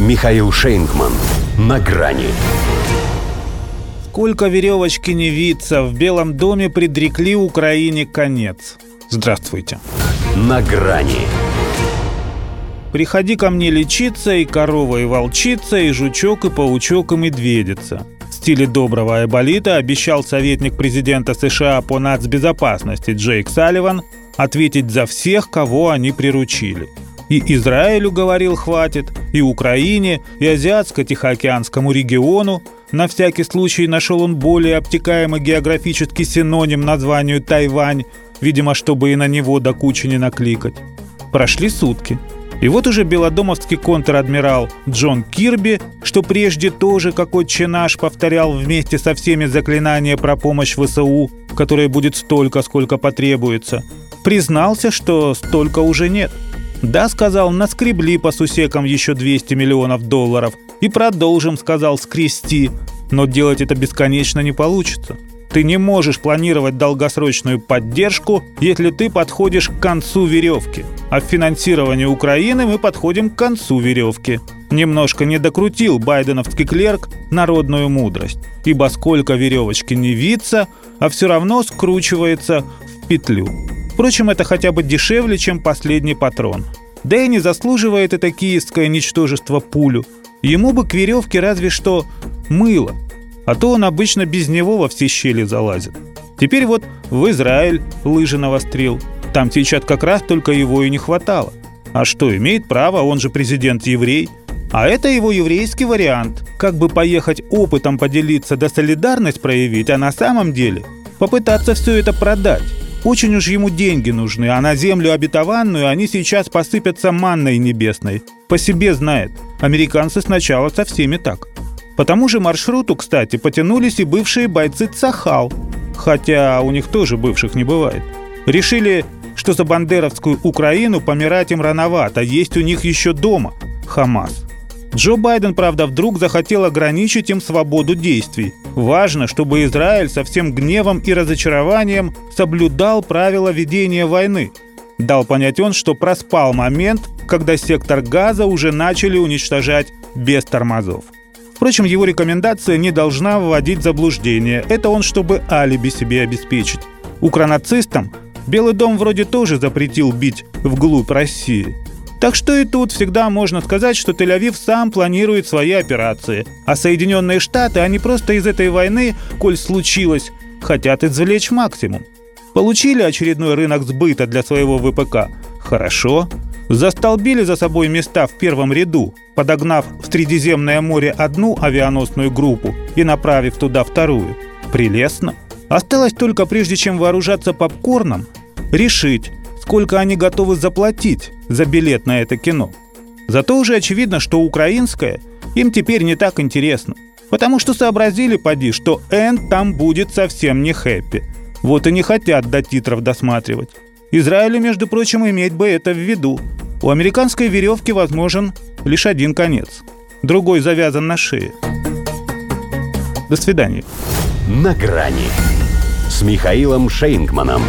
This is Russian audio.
Михаил Шейнгман. На грани. Сколько веревочки не виться, в Белом доме предрекли Украине конец. Здравствуйте. На грани. Приходи ко мне лечиться, и корова, и волчица, и жучок, и паучок, и медведица. В стиле доброго Айболита обещал советник президента США по нацбезопасности Джейк Салливан ответить за всех, кого они приручили. И Израилю, говорил, хватит, и Украине, и Азиатско-Тихоокеанскому региону. На всякий случай нашел он более обтекаемый географический синоним названию Тайвань, видимо, чтобы и на него до кучи не накликать. Прошли сутки. И вот уже белодомовский контр-адмирал Джон Кирби, что прежде тоже, как отче наш, повторял вместе со всеми заклинания про помощь ВСУ, которая будет столько, сколько потребуется, признался, что столько уже нет – да, сказал, наскребли по сусекам еще 200 миллионов долларов. И продолжим, сказал, скрести. Но делать это бесконечно не получится. Ты не можешь планировать долгосрочную поддержку, если ты подходишь к концу веревки. А в финансировании Украины мы подходим к концу веревки. Немножко не докрутил байденовский клерк народную мудрость. Ибо сколько веревочки не виться, а все равно скручивается в петлю. Впрочем, это хотя бы дешевле, чем последний патрон. Да и не заслуживает это киевское ничтожество пулю. Ему бы к веревке разве что мыло, а то он обычно без него во все щели залазит. Теперь вот в Израиль лыжи навострил. Там сейчас как раз только его и не хватало. А что, имеет право, он же президент-еврей. А это его еврейский вариант. Как бы поехать опытом поделиться да солидарность проявить, а на самом деле попытаться все это продать. Очень уж ему деньги нужны, а на землю обетованную они сейчас посыпятся манной небесной. По себе знает. Американцы сначала со всеми так. По тому же маршруту, кстати, потянулись и бывшие бойцы Цахал. Хотя у них тоже бывших не бывает. Решили, что за бандеровскую Украину помирать им рановато, есть у них еще дома – Хамас. Джо Байден, правда, вдруг захотел ограничить им свободу действий. Важно, чтобы Израиль со всем гневом и разочарованием соблюдал правила ведения войны. Дал понять он, что проспал момент, когда сектор газа уже начали уничтожать без тормозов. Впрочем, его рекомендация не должна вводить в заблуждение. Это он, чтобы алиби себе обеспечить. Укронацистам Белый дом вроде тоже запретил бить вглубь России – так что и тут всегда можно сказать, что Тель-Авив сам планирует свои операции, а Соединенные Штаты, они просто из этой войны, коль случилось, хотят извлечь максимум. Получили очередной рынок сбыта для своего ВПК? Хорошо. Застолбили за собой места в первом ряду, подогнав в Средиземное море одну авианосную группу и направив туда вторую. Прелестно. Осталось только, прежде чем вооружаться попкорном, решить, сколько они готовы заплатить за билет на это кино. Зато уже очевидно, что украинское им теперь не так интересно. Потому что сообразили, поди, что Энн там будет совсем не хэппи. Вот и не хотят до титров досматривать. Израилю, между прочим, иметь бы это в виду. У американской веревки возможен лишь один конец. Другой завязан на шее. До свидания. На грани с Михаилом Шейнгманом.